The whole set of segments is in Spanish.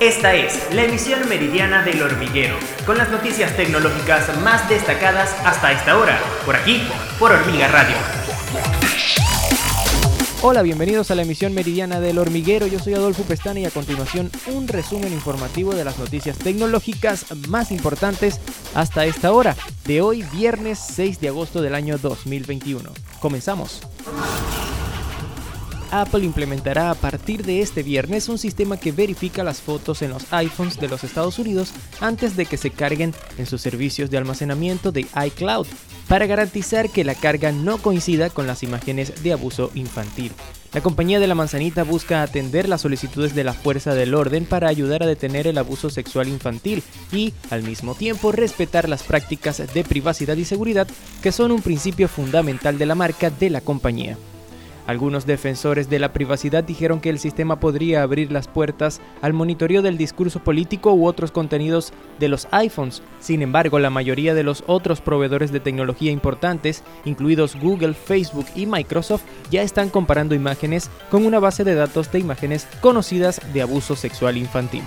Esta es la emisión meridiana del hormiguero, con las noticias tecnológicas más destacadas hasta esta hora, por aquí, por Hormiga Radio. Hola, bienvenidos a la emisión meridiana del hormiguero. Yo soy Adolfo Pestana y a continuación un resumen informativo de las noticias tecnológicas más importantes hasta esta hora, de hoy viernes 6 de agosto del año 2021. Comenzamos. Apple implementará a partir de este viernes un sistema que verifica las fotos en los iPhones de los Estados Unidos antes de que se carguen en sus servicios de almacenamiento de iCloud, para garantizar que la carga no coincida con las imágenes de abuso infantil. La compañía de la manzanita busca atender las solicitudes de la fuerza del orden para ayudar a detener el abuso sexual infantil y, al mismo tiempo, respetar las prácticas de privacidad y seguridad que son un principio fundamental de la marca de la compañía. Algunos defensores de la privacidad dijeron que el sistema podría abrir las puertas al monitoreo del discurso político u otros contenidos de los iPhones. Sin embargo, la mayoría de los otros proveedores de tecnología importantes, incluidos Google, Facebook y Microsoft, ya están comparando imágenes con una base de datos de imágenes conocidas de abuso sexual infantil.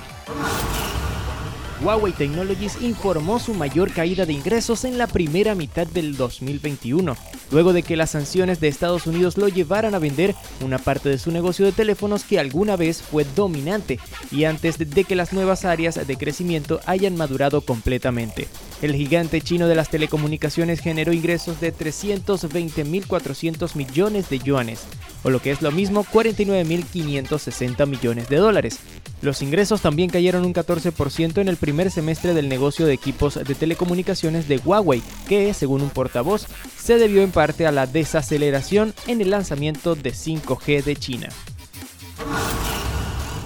Huawei Technologies informó su mayor caída de ingresos en la primera mitad del 2021, luego de que las sanciones de Estados Unidos lo llevaran a vender una parte de su negocio de teléfonos que alguna vez fue dominante y antes de que las nuevas áreas de crecimiento hayan madurado completamente. El gigante chino de las telecomunicaciones generó ingresos de 320.400 millones de yuanes, o lo que es lo mismo 49.560 millones de dólares. Los ingresos también cayeron un 14% en el primer semestre del negocio de equipos de telecomunicaciones de Huawei, que, según un portavoz, se debió en parte a la desaceleración en el lanzamiento de 5G de China.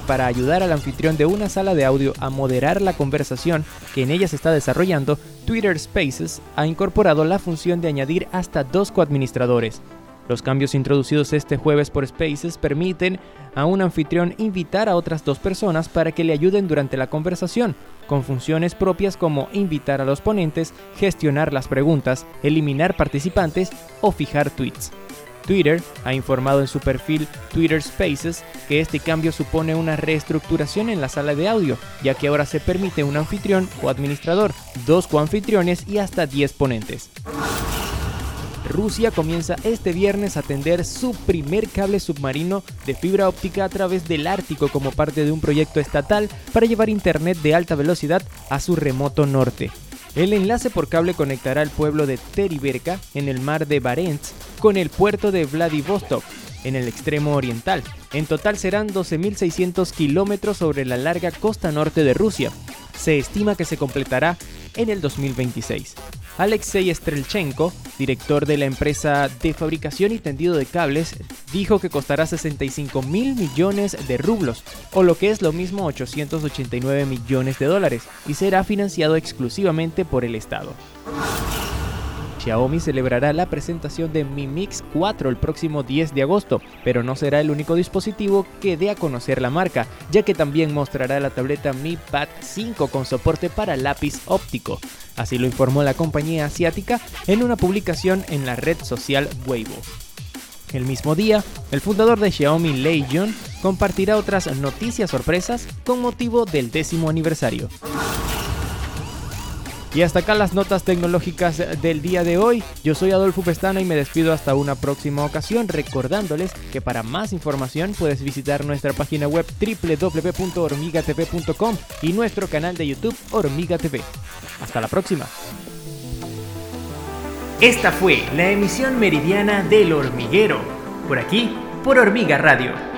Para ayudar al anfitrión de una sala de audio a moderar la conversación que en ella se está desarrollando, Twitter Spaces ha incorporado la función de añadir hasta dos coadministradores, los cambios introducidos este jueves por Spaces permiten a un anfitrión invitar a otras dos personas para que le ayuden durante la conversación, con funciones propias como invitar a los ponentes, gestionar las preguntas, eliminar participantes o fijar tweets. Twitter ha informado en su perfil Twitter Spaces que este cambio supone una reestructuración en la sala de audio, ya que ahora se permite un anfitrión o administrador, dos coanfitriones y hasta 10 ponentes. Rusia comienza este viernes a tender su primer cable submarino de fibra óptica a través del Ártico como parte de un proyecto estatal para llevar Internet de alta velocidad a su remoto norte. El enlace por cable conectará el pueblo de Teriberka en el mar de Barents con el puerto de Vladivostok en el extremo oriental. En total serán 12.600 kilómetros sobre la larga costa norte de Rusia. Se estima que se completará en el 2026. Alexei Strelchenko, director de la empresa de fabricación y tendido de cables, dijo que costará 65 mil millones de rublos, o lo que es lo mismo 889 millones de dólares, y será financiado exclusivamente por el Estado. Xiaomi celebrará la presentación de Mi Mix 4 el próximo 10 de agosto, pero no será el único dispositivo que dé a conocer la marca, ya que también mostrará la tableta Mi Pad 5 con soporte para lápiz óptico. Así lo informó la compañía asiática en una publicación en la red social Weibo. El mismo día, el fundador de Xiaomi, Lei Jun, compartirá otras noticias sorpresas con motivo del décimo aniversario. Y hasta acá las notas tecnológicas del día de hoy. Yo soy Adolfo Pestana y me despido hasta una próxima ocasión recordándoles que para más información puedes visitar nuestra página web www.hormigatv.com y nuestro canal de YouTube Hormiga TV. Hasta la próxima. Esta fue la emisión meridiana del hormiguero, por aquí, por Hormiga Radio